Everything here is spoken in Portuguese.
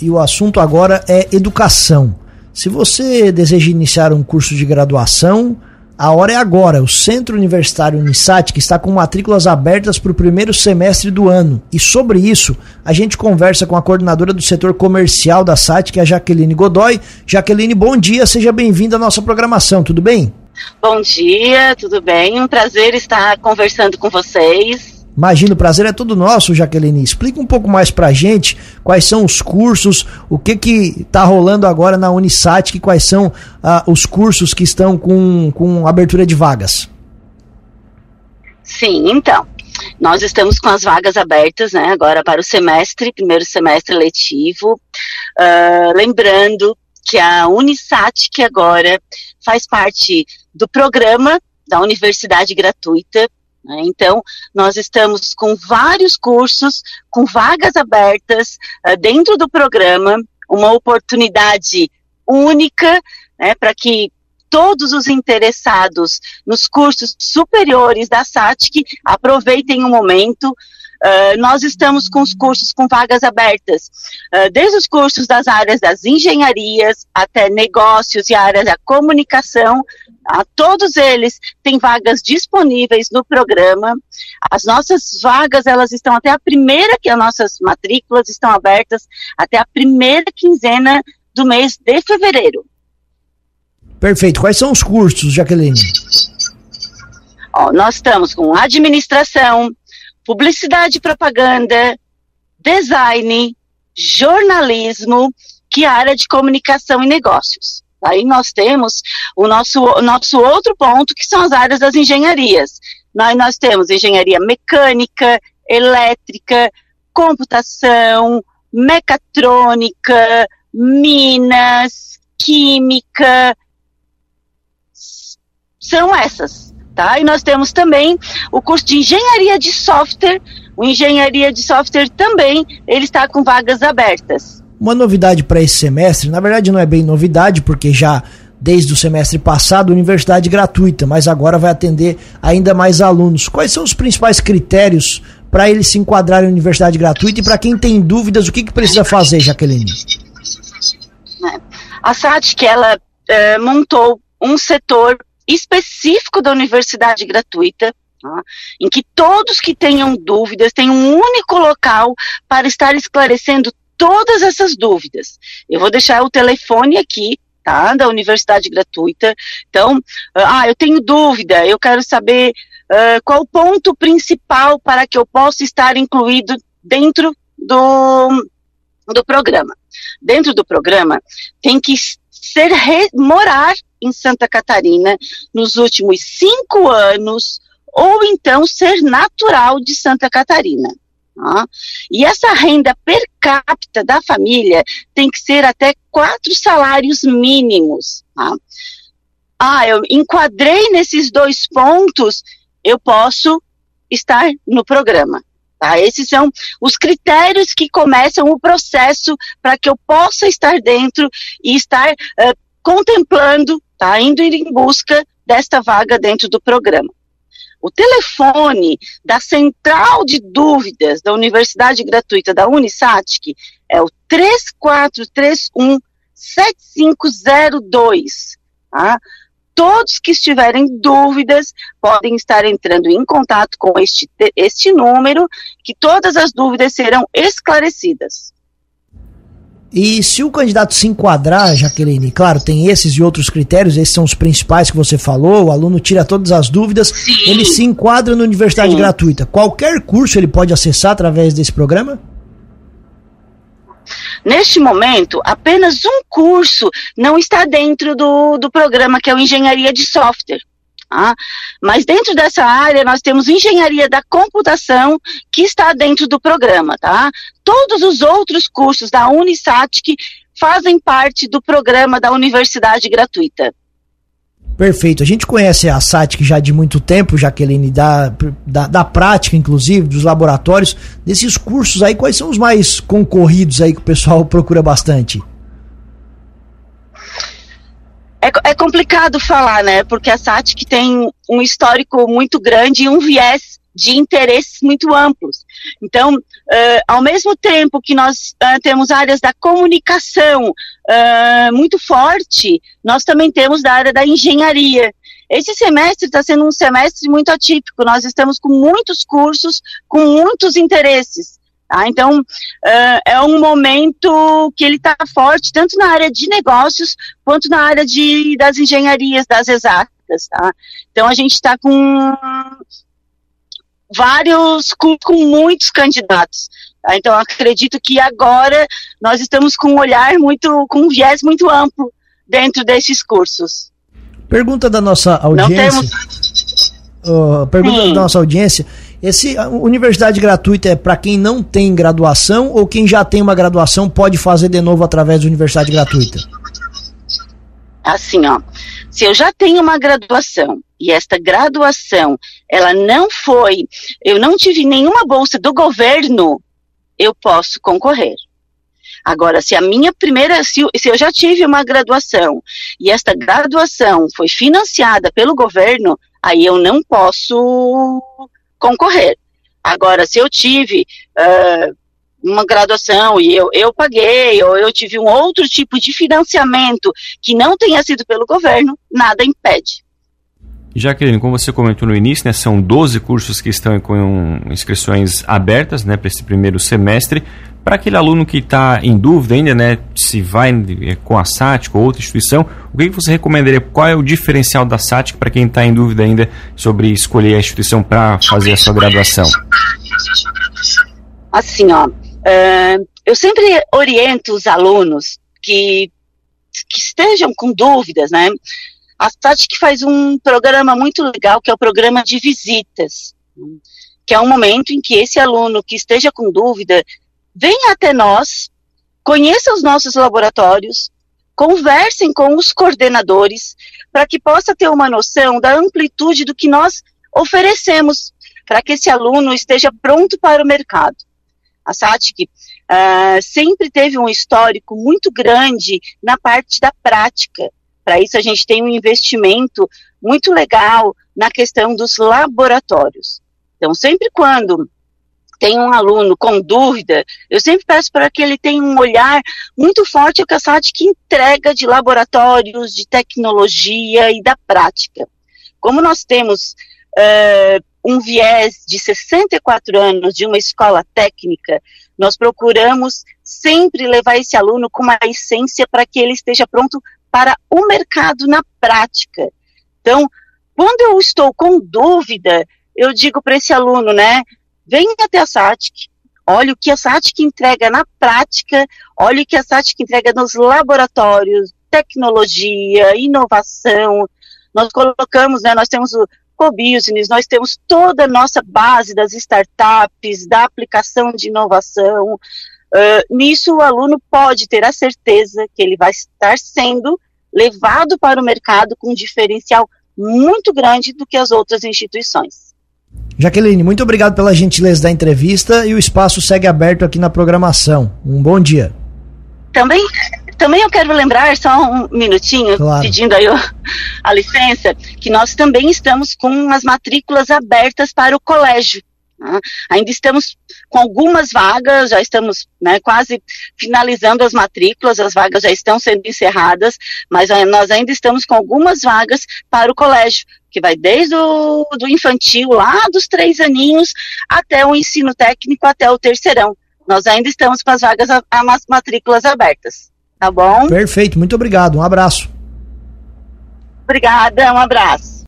e o assunto agora é educação. Se você deseja iniciar um curso de graduação, a hora é agora. O Centro Universitário Unisat, está com matrículas abertas para o primeiro semestre do ano. E sobre isso, a gente conversa com a coordenadora do setor comercial da SAT, que é a Jaqueline Godoy. Jaqueline, bom dia, seja bem-vinda à nossa programação, tudo bem? Bom dia, tudo bem? Um prazer estar conversando com vocês. Imagina, o prazer é todo nosso, Jaqueline. Explica um pouco mais pra gente quais são os cursos, o que que tá rolando agora na Unisat, que quais são ah, os cursos que estão com, com abertura de vagas. Sim, então, nós estamos com as vagas abertas, né, agora para o semestre, primeiro semestre letivo. Uh, lembrando que a Unisat, que agora faz parte do programa da Universidade Gratuita? Então, nós estamos com vários cursos, com vagas abertas uh, dentro do programa, uma oportunidade única né, para que todos os interessados nos cursos superiores da SATIC aproveitem o momento. Uh, nós estamos com os cursos com vagas abertas, uh, desde os cursos das áreas das engenharias até negócios e áreas da comunicação, a todos eles têm vagas disponíveis no programa. As nossas vagas, elas estão até a primeira, que as nossas matrículas estão abertas até a primeira quinzena do mês de fevereiro. Perfeito. Quais são os cursos, Jaqueline? Ó, nós estamos com administração, publicidade e propaganda, design, jornalismo, que é a área de comunicação e negócios. Aí nós temos o nosso, o nosso outro ponto, que são as áreas das engenharias. Nós, nós temos engenharia mecânica, elétrica, computação, mecatrônica, minas, química, são essas, tá? E nós temos também o curso de engenharia de software, o engenharia de software também, ele está com vagas abertas. Uma novidade para esse semestre, na verdade não é bem novidade, porque já desde o semestre passado, universidade gratuita, mas agora vai atender ainda mais alunos. Quais são os principais critérios para ele se enquadrar em universidade gratuita e para quem tem dúvidas, o que, que precisa fazer, Jaqueline? É. A SATIC, ela é, montou um setor específico da universidade gratuita, tá? em que todos que tenham dúvidas têm um único local para estar esclarecendo todas essas dúvidas. Eu vou deixar o telefone aqui, tá? Da universidade gratuita. Então, ah, eu tenho dúvida, eu quero saber uh, qual o ponto principal para que eu possa estar incluído dentro do, do programa. Dentro do programa, tem que ser morar em Santa Catarina nos últimos cinco anos, ou então ser natural de Santa Catarina. Tá? E essa renda per capita da família tem que ser até quatro salários mínimos. Tá? Ah, eu enquadrei nesses dois pontos, eu posso estar no programa. Tá? Esses são os critérios que começam o processo para que eu possa estar dentro e estar uh, contemplando, tá? indo em busca desta vaga dentro do programa. O telefone da central de dúvidas da Universidade Gratuita da Unisatic é o 3431 7502. Tá? Todos que estiverem dúvidas podem estar entrando em contato com este, este número, que todas as dúvidas serão esclarecidas. E se o candidato se enquadrar, Jaqueline, claro, tem esses e outros critérios, esses são os principais que você falou, o aluno tira todas as dúvidas, Sim. ele se enquadra na universidade Sim. gratuita. Qualquer curso ele pode acessar através desse programa? Neste momento, apenas um curso não está dentro do, do programa, que é o Engenharia de Software. Tá? Mas dentro dessa área nós temos engenharia da computação que está dentro do programa, tá? Todos os outros cursos da Unisatic fazem parte do programa da universidade gratuita. Perfeito. A gente conhece a SATIC já de muito tempo, Jaqueline, da, da, da, prática, inclusive, dos laboratórios. Desses cursos aí, quais são os mais concorridos aí que o pessoal procura bastante? É, é complicado falar, né? Porque a SATIC tem um histórico muito grande e um viés de interesses muito amplos. Então, Uh, ao mesmo tempo que nós uh, temos áreas da comunicação uh, muito forte, nós também temos da área da engenharia. Esse semestre está sendo um semestre muito atípico. Nós estamos com muitos cursos, com muitos interesses. Tá? Então, é um momento que ele está forte, tanto na área de negócios, quanto na área de, das engenharias, das exatas. Tá? Então, a gente está com vários com, com muitos candidatos. Tá? Então acredito que agora nós estamos com um olhar muito, com um viés muito amplo dentro desses cursos. Pergunta da nossa audiência. Não temos... Uh, pergunta Sim. da nossa audiência. Esse universidade gratuita é para quem não tem graduação ou quem já tem uma graduação pode fazer de novo através da universidade gratuita? Assim, ó. Se eu já tenho uma graduação e esta graduação, ela não foi, eu não tive nenhuma bolsa do governo, eu posso concorrer. Agora, se a minha primeira, se, se eu já tive uma graduação e esta graduação foi financiada pelo governo, aí eu não posso concorrer. Agora, se eu tive uh, uma graduação e eu, eu paguei, ou eu tive um outro tipo de financiamento que não tenha sido pelo governo, nada impede. Jaqueline, como você comentou no início, né, são 12 cursos que estão com inscrições abertas né, para esse primeiro semestre. Para aquele aluno que está em dúvida ainda, né, se vai é, com a SATIC ou outra instituição, o que você recomendaria? Qual é o diferencial da SATIC para quem está em dúvida ainda sobre escolher a instituição para fazer a sua graduação? Assim, ó, uh, eu sempre oriento os alunos que, que estejam com dúvidas, né? A SATIC faz um programa muito legal, que é o programa de visitas, que é um momento em que esse aluno que esteja com dúvida venha até nós, conheça os nossos laboratórios, conversem com os coordenadores, para que possa ter uma noção da amplitude do que nós oferecemos, para que esse aluno esteja pronto para o mercado. A SATIC uh, sempre teve um histórico muito grande na parte da prática, para isso, a gente tem um investimento muito legal na questão dos laboratórios. Então, sempre quando tem um aluno com dúvida, eu sempre peço para que ele tenha um olhar muito forte ao que a SAT entrega de laboratórios, de tecnologia e da prática. Como nós temos uh, um viés de 64 anos de uma escola técnica, nós procuramos sempre levar esse aluno com uma essência para que ele esteja pronto para o mercado na prática. Então, quando eu estou com dúvida, eu digo para esse aluno, né, venha até a SATIC, olha o que a SATIC entrega na prática, olha o que a SATIC entrega nos laboratórios, tecnologia, inovação. Nós colocamos, né, nós temos o co-business, nós temos toda a nossa base das startups, da aplicação de inovação, Uh, nisso, o aluno pode ter a certeza que ele vai estar sendo levado para o mercado com um diferencial muito grande do que as outras instituições. Jaqueline, muito obrigado pela gentileza da entrevista e o espaço segue aberto aqui na programação. Um bom dia. Também, também eu quero lembrar, só um minutinho, claro. pedindo aí a licença, que nós também estamos com as matrículas abertas para o colégio. Né? Ainda estamos com algumas vagas, já estamos né, quase finalizando as matrículas, as vagas já estão sendo encerradas, mas nós ainda estamos com algumas vagas para o colégio, que vai desde o do infantil, lá dos três aninhos, até o ensino técnico, até o terceirão. Nós ainda estamos com as vagas, as matrículas abertas. Tá bom? Perfeito, muito obrigado. Um abraço. Obrigada, um abraço.